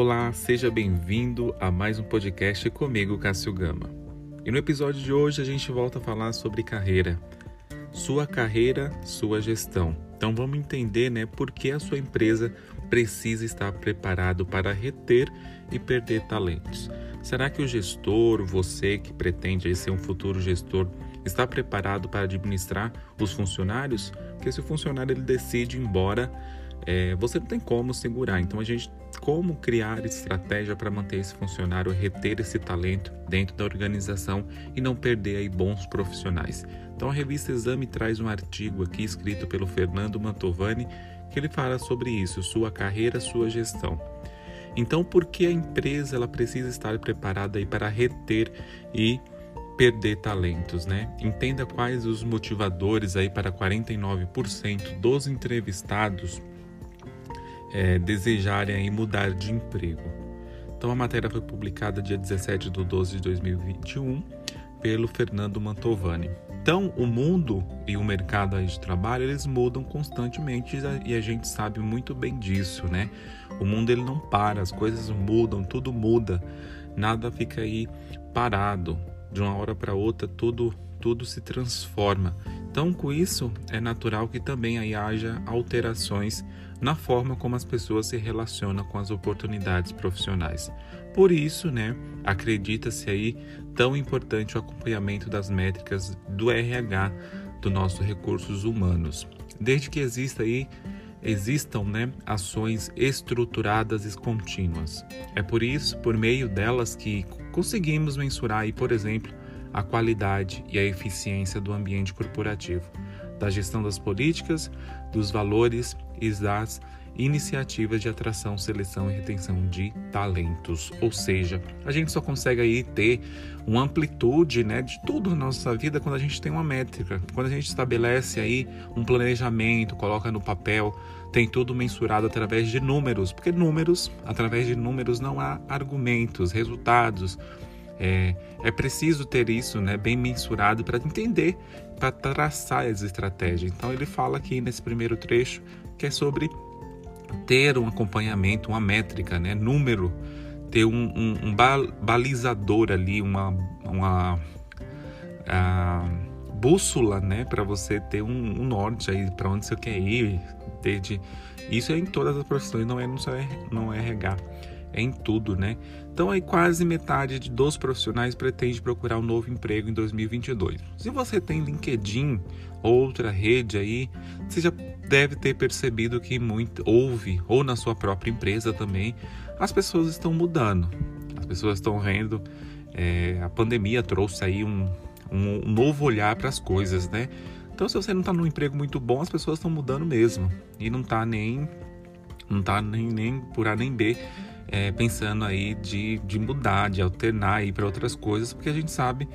Olá, seja bem-vindo a mais um podcast comigo, Cássio Gama. E no episódio de hoje a gente volta a falar sobre carreira. Sua carreira, sua gestão. Então vamos entender, né, por que a sua empresa precisa estar preparado para reter e perder talentos. Será que o gestor, você que pretende ser um futuro gestor, está preparado para administrar os funcionários? Porque se o funcionário ele decide ir embora, é, você não tem como segurar. Então a gente como criar estratégia para manter esse funcionário, reter esse talento dentro da organização e não perder aí bons profissionais. Então a revista Exame traz um artigo aqui escrito pelo Fernando Mantovani que ele fala sobre isso, sua carreira, sua gestão. Então, por que a empresa ela precisa estar preparada aí para reter e perder talentos, né? Entenda quais os motivadores aí para 49% dos entrevistados é, desejarem aí mudar de emprego. Então a matéria foi publicada dia 17 de 12 de 2021 pelo Fernando Mantovani. Então o mundo e o mercado de trabalho eles mudam constantemente e a gente sabe muito bem disso, né? O mundo ele não para, as coisas mudam, tudo muda, nada fica aí parado. De uma hora para outra tudo tudo se transforma. Então, com isso, é natural que também aí haja alterações na forma como as pessoas se relacionam com as oportunidades profissionais. Por isso, né, acredita-se aí tão importante o acompanhamento das métricas do RH do nosso recursos humanos. Desde que exista aí existam né, ações estruturadas e contínuas. É por isso, por meio delas, que conseguimos mensurar, aí, por exemplo, a qualidade e a eficiência do ambiente corporativo, da gestão das políticas, dos valores e das iniciativas de atração, seleção e retenção de talentos. Ou seja, a gente só consegue aí ter uma amplitude, né, de tudo na nossa vida quando a gente tem uma métrica, quando a gente estabelece aí um planejamento, coloca no papel, tem tudo mensurado através de números, porque números, através de números não há argumentos, resultados, é, é preciso ter isso né, bem mensurado para entender, para traçar as estratégias. Então, ele fala aqui nesse primeiro trecho que é sobre ter um acompanhamento, uma métrica, né, número, ter um, um, um balizador ali, uma, uma bússola né, para você ter um, um norte aí para onde você quer ir. Ter de... Isso é em todas as profissões, não é no seu, não é RH é em tudo, né? Então aí quase metade dos profissionais pretende procurar um novo emprego em 2022. Se você tem LinkedIn, outra rede aí, você já deve ter percebido que muito houve ou na sua própria empresa também, as pessoas estão mudando. As pessoas estão vendo é, a pandemia trouxe aí um, um novo olhar para as coisas, né? Então, se você não está num emprego muito bom, as pessoas estão mudando mesmo e não está nem não tá nem, nem por A nem B é, pensando aí de, de mudar, de alternar aí para outras coisas, porque a gente sabe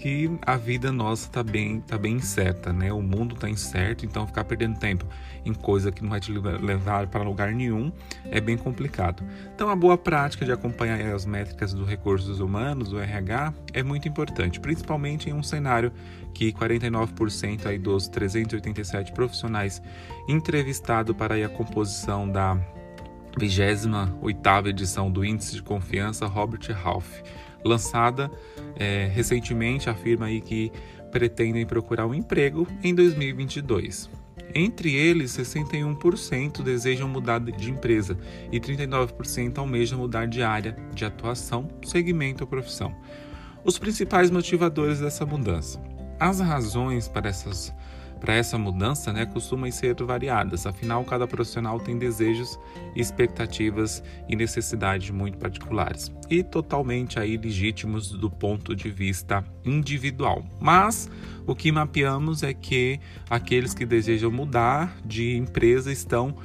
que a vida nossa está bem, tá bem incerta, né? O mundo está incerto, então ficar perdendo tempo em coisa que não vai te levar para lugar nenhum é bem complicado. Então a boa prática de acompanhar as métricas dos recursos humanos, do RH, é muito importante, principalmente em um cenário que 49% aí dos 387 profissionais entrevistados para a composição da 28ª edição do Índice de Confiança Robert Half, lançada é, recentemente, afirma aí que pretendem procurar um emprego em 2022. Entre eles, 61% desejam mudar de empresa e 39% almejam mudar de área de atuação, segmento ou profissão. Os principais motivadores dessa mudança. As razões para essas para essa mudança né, costumam ser variadas, afinal, cada profissional tem desejos, expectativas e necessidades muito particulares e totalmente aí legítimos do ponto de vista individual. Mas o que mapeamos é que aqueles que desejam mudar de empresa estão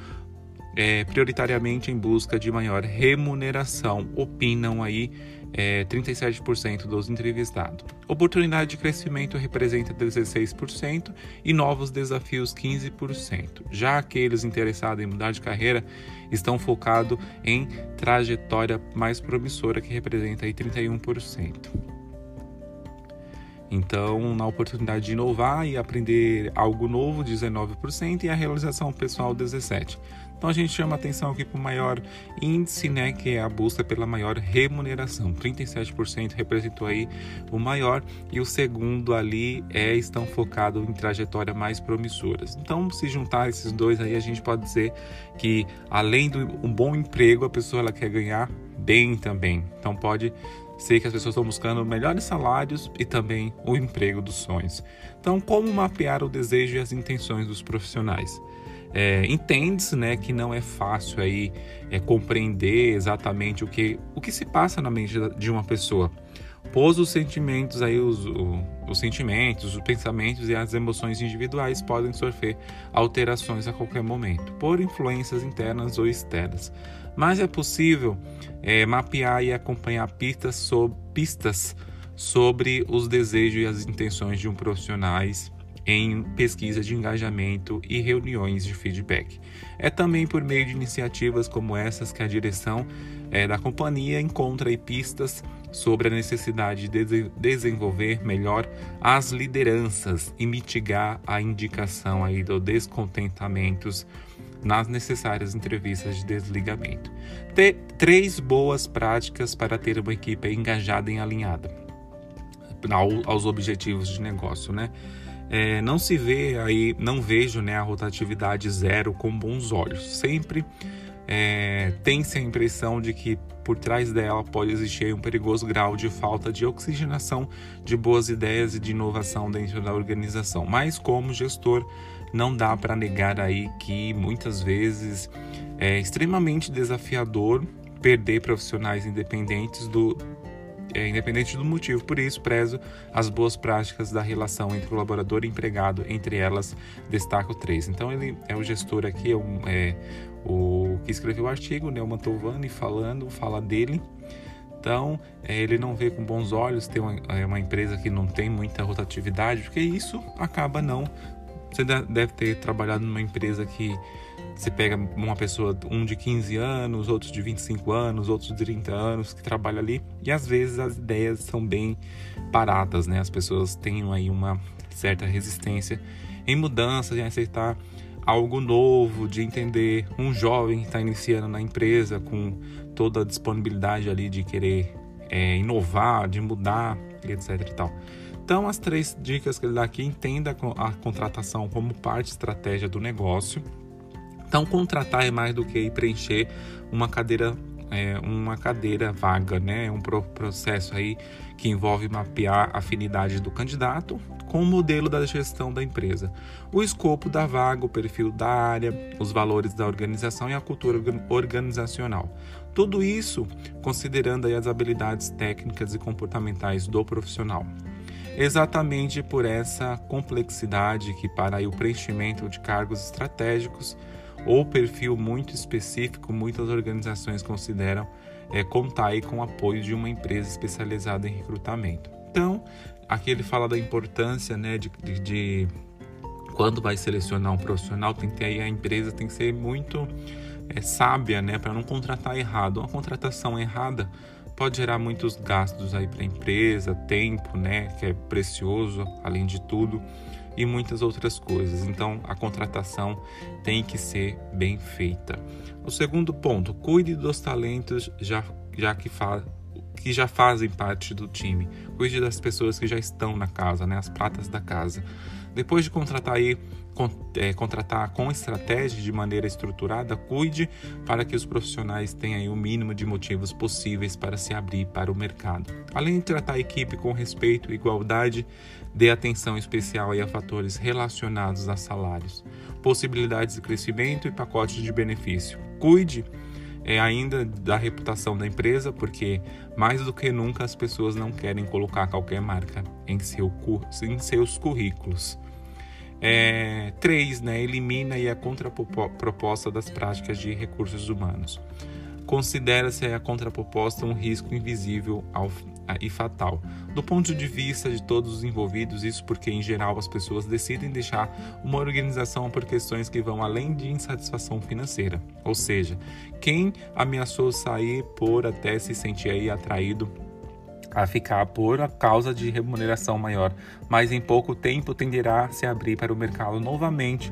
é, prioritariamente em busca de maior remuneração, opinam aí é, 37% dos entrevistados. Oportunidade de crescimento representa 16% e novos desafios 15%. Já aqueles interessados em mudar de carreira estão focados em trajetória mais promissora, que representa aí 31%. Então, na oportunidade de inovar e aprender algo novo, 19%, e a realização pessoal, 17%. Então a gente chama atenção aqui para o maior índice, né, que é a busca pela maior remuneração. 37% representou aí o maior e o segundo ali é estão focados em trajetória mais promissoras. Então, se juntar esses dois aí, a gente pode dizer que além do um bom emprego, a pessoa ela quer ganhar bem também. Então pode ser que as pessoas estão buscando melhores salários e também o emprego dos sonhos. Então, como mapear o desejo e as intenções dos profissionais? É, Entende-se né, que não é fácil aí é, compreender exatamente o que, o que se passa na mente de uma pessoa. Pois os sentimentos aí, os, o, os sentimentos, os pensamentos e as emoções individuais podem sofrer alterações a qualquer momento, por influências internas ou externas. Mas é possível é, mapear e acompanhar pistas, sobre, pistas sobre os desejos e as intenções de um profissionais em pesquisa de engajamento e reuniões de feedback. É também por meio de iniciativas como essas que a direção é, da companhia encontra pistas sobre a necessidade de desenvolver melhor as lideranças e mitigar a indicação aí do descontentamentos nas necessárias entrevistas de desligamento. Ter três boas práticas para ter uma equipe engajada e alinhada aos objetivos de negócio, né? É, não se vê aí, não vejo né, a rotatividade zero com bons olhos. Sempre é, tem-se a impressão de que por trás dela pode existir um perigoso grau de falta de oxigenação de boas ideias e de inovação dentro da organização. Mas como gestor, não dá para negar aí que muitas vezes é extremamente desafiador perder profissionais independentes do é, independente do motivo. Por isso, prezo as boas práticas da relação entre colaborador e empregado, entre elas destaco três. Então, ele é o gestor aqui, é, um, é o que escreveu o artigo, né, o Mantovani, falando, fala dele. Então, é, ele não vê com bons olhos ter uma, é, uma empresa que não tem muita rotatividade, porque isso acaba não. Você deve ter trabalhado numa empresa que você pega uma pessoa, um de 15 anos, outros de 25 anos, outros de 30 anos que trabalha ali e às vezes as ideias são bem paradas, né? As pessoas têm aí uma certa resistência em mudanças, em aceitar algo novo, de entender um jovem que está iniciando na empresa com toda a disponibilidade ali de querer é, inovar, de mudar, etc e tal. Então, as três dicas que ele dá aqui, entenda a contratação como parte estratégia do negócio, então, contratar é mais do que preencher uma cadeira, é, uma cadeira vaga, né? É um processo aí que envolve mapear a afinidade do candidato com o modelo da gestão da empresa, o escopo da vaga, o perfil da área, os valores da organização e a cultura organizacional. Tudo isso considerando as habilidades técnicas e comportamentais do profissional. Exatamente por essa complexidade que para o preenchimento de cargos estratégicos ou perfil muito específico, muitas organizações consideram é, contar aí com o apoio de uma empresa especializada em recrutamento. Então, aqui ele fala da importância né, de, de, de quando vai selecionar um profissional, tem que ter aí a empresa tem que ser muito é, sábia, né, para não contratar errado. Uma contratação errada pode gerar muitos gastos aí para a empresa, tempo, né, que é precioso, além de tudo e muitas outras coisas. Então, a contratação tem que ser bem feita. O segundo ponto, cuide dos talentos já, já que, fa, que já fazem parte do time. Cuide das pessoas que já estão na casa, né, as pratas da casa. Depois de contratar aí é, contratar com estratégia de maneira estruturada, cuide para que os profissionais tenham o mínimo de motivos possíveis para se abrir para o mercado. Além de tratar a equipe com respeito e igualdade, dê atenção especial a fatores relacionados a salários, possibilidades de crescimento e pacotes de benefício. Cuide é ainda da reputação da empresa, porque mais do que nunca as pessoas não querem colocar qualquer marca em, seu, em seus currículos. É, três, né, elimina a contraproposta das práticas de recursos humanos. Considera-se a contraproposta um risco invisível ao, e fatal. Do ponto de vista de todos os envolvidos, isso porque, em geral, as pessoas decidem deixar uma organização por questões que vão além de insatisfação financeira. Ou seja, quem ameaçou sair por até se sentir aí atraído a ficar por causa de remuneração maior, mas em pouco tempo tenderá a se abrir para o mercado novamente.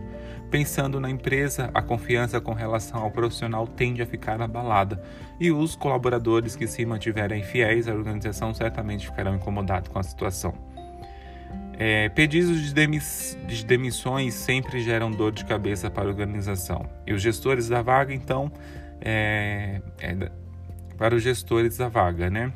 Pensando na empresa, a confiança com relação ao profissional tende a ficar abalada, e os colaboradores que se mantiverem fiéis à organização certamente ficarão incomodados com a situação. É, pedidos de, demiss de demissões sempre geram dor de cabeça para a organização, e os gestores da vaga, então, é, é, para os gestores da vaga, né?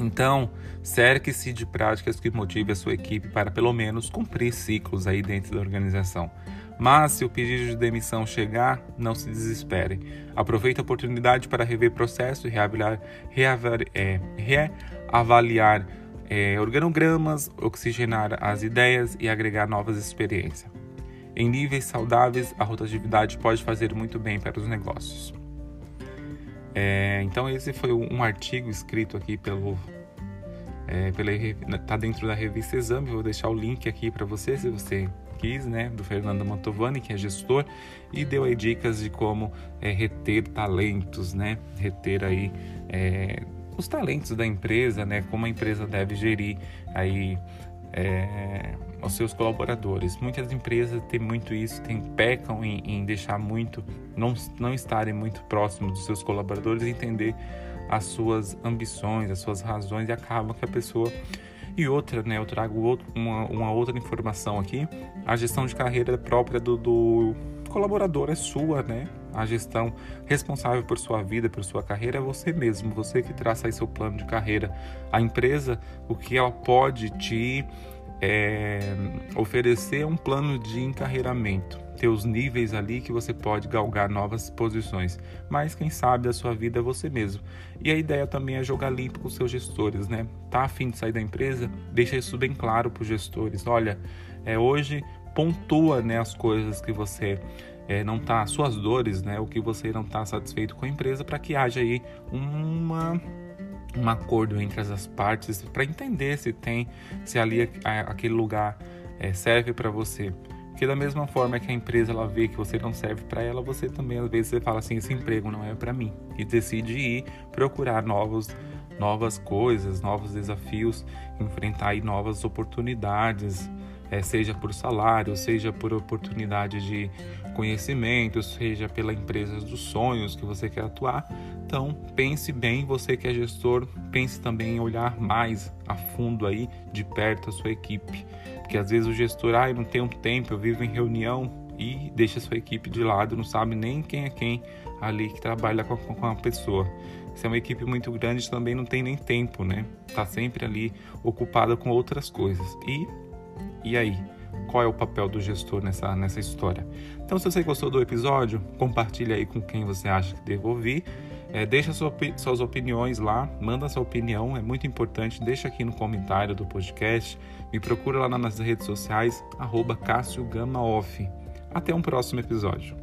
Então, cerque-se de práticas que motive a sua equipe para pelo menos cumprir ciclos aí dentro da organização. Mas se o pedido de demissão chegar, não se desespere. Aproveite a oportunidade para rever processo e reavaliar, reavaliar, é, reavaliar é, organogramas, oxigenar as ideias e agregar novas experiências. Em níveis saudáveis, a rotatividade pode fazer muito bem para os negócios. É, então esse foi um artigo escrito aqui pelo é, pela tá dentro da revista Exame. Vou deixar o link aqui para você se você quis, né, do Fernando Mantovani, que é gestor e deu aí dicas de como é, reter talentos, né, reter aí é, os talentos da empresa, né, como a empresa deve gerir aí é, os seus colaboradores. Muitas empresas têm muito isso, têm, pecam em, em, deixar muito, não, não estarem muito próximos dos seus colaboradores entender as suas ambições, as suas razões e acaba que a pessoa e outra, né, eu trago outro, uma, uma, outra informação aqui, a gestão de carreira própria do, do colaborador é sua, né? A gestão responsável por sua vida, por sua carreira é você mesmo, você que traça aí seu plano de carreira. A empresa, o que ela pode te é, oferecer um plano de encarreiramento, ter os níveis ali que você pode galgar novas posições. Mas quem sabe a sua vida é você mesmo. E a ideia também é jogar limpo com os seus gestores, né? Tá afim de sair da empresa? Deixa isso bem claro para os gestores. Olha, é, hoje pontua né, as coisas que você é, não está, suas dores, né, o que você não está satisfeito com a empresa, para que haja aí uma um acordo entre as partes para entender se tem, se ali aquele lugar é, serve para você. Porque da mesma forma que a empresa ela vê que você não serve para ela, você também às vezes você fala assim, esse emprego não é para mim. E decide ir procurar novos novas coisas, novos desafios, enfrentar aí novas oportunidades, é, seja por salário, seja por oportunidade de conhecimento, seja pela empresa dos sonhos que você quer atuar. Então, pense bem, você que é gestor, pense também em olhar mais a fundo aí, de perto a sua equipe. Porque às vezes o gestor, ah, eu não tenho tempo, eu vivo em reunião e deixa a sua equipe de lado, não sabe nem quem é quem ali que trabalha com a, com a pessoa. Se é uma equipe muito grande, também não tem nem tempo, né? Tá sempre ali ocupada com outras coisas. E e aí? Qual é o papel do gestor nessa, nessa história? Então, se você gostou do episódio, compartilhe aí com quem você acha que deve ouvir. É, deixa sua, suas opiniões lá, manda sua opinião, é muito importante. Deixa aqui no comentário do podcast. Me procura lá nas redes sociais, arroba Cássio Gama Off. Até um próximo episódio.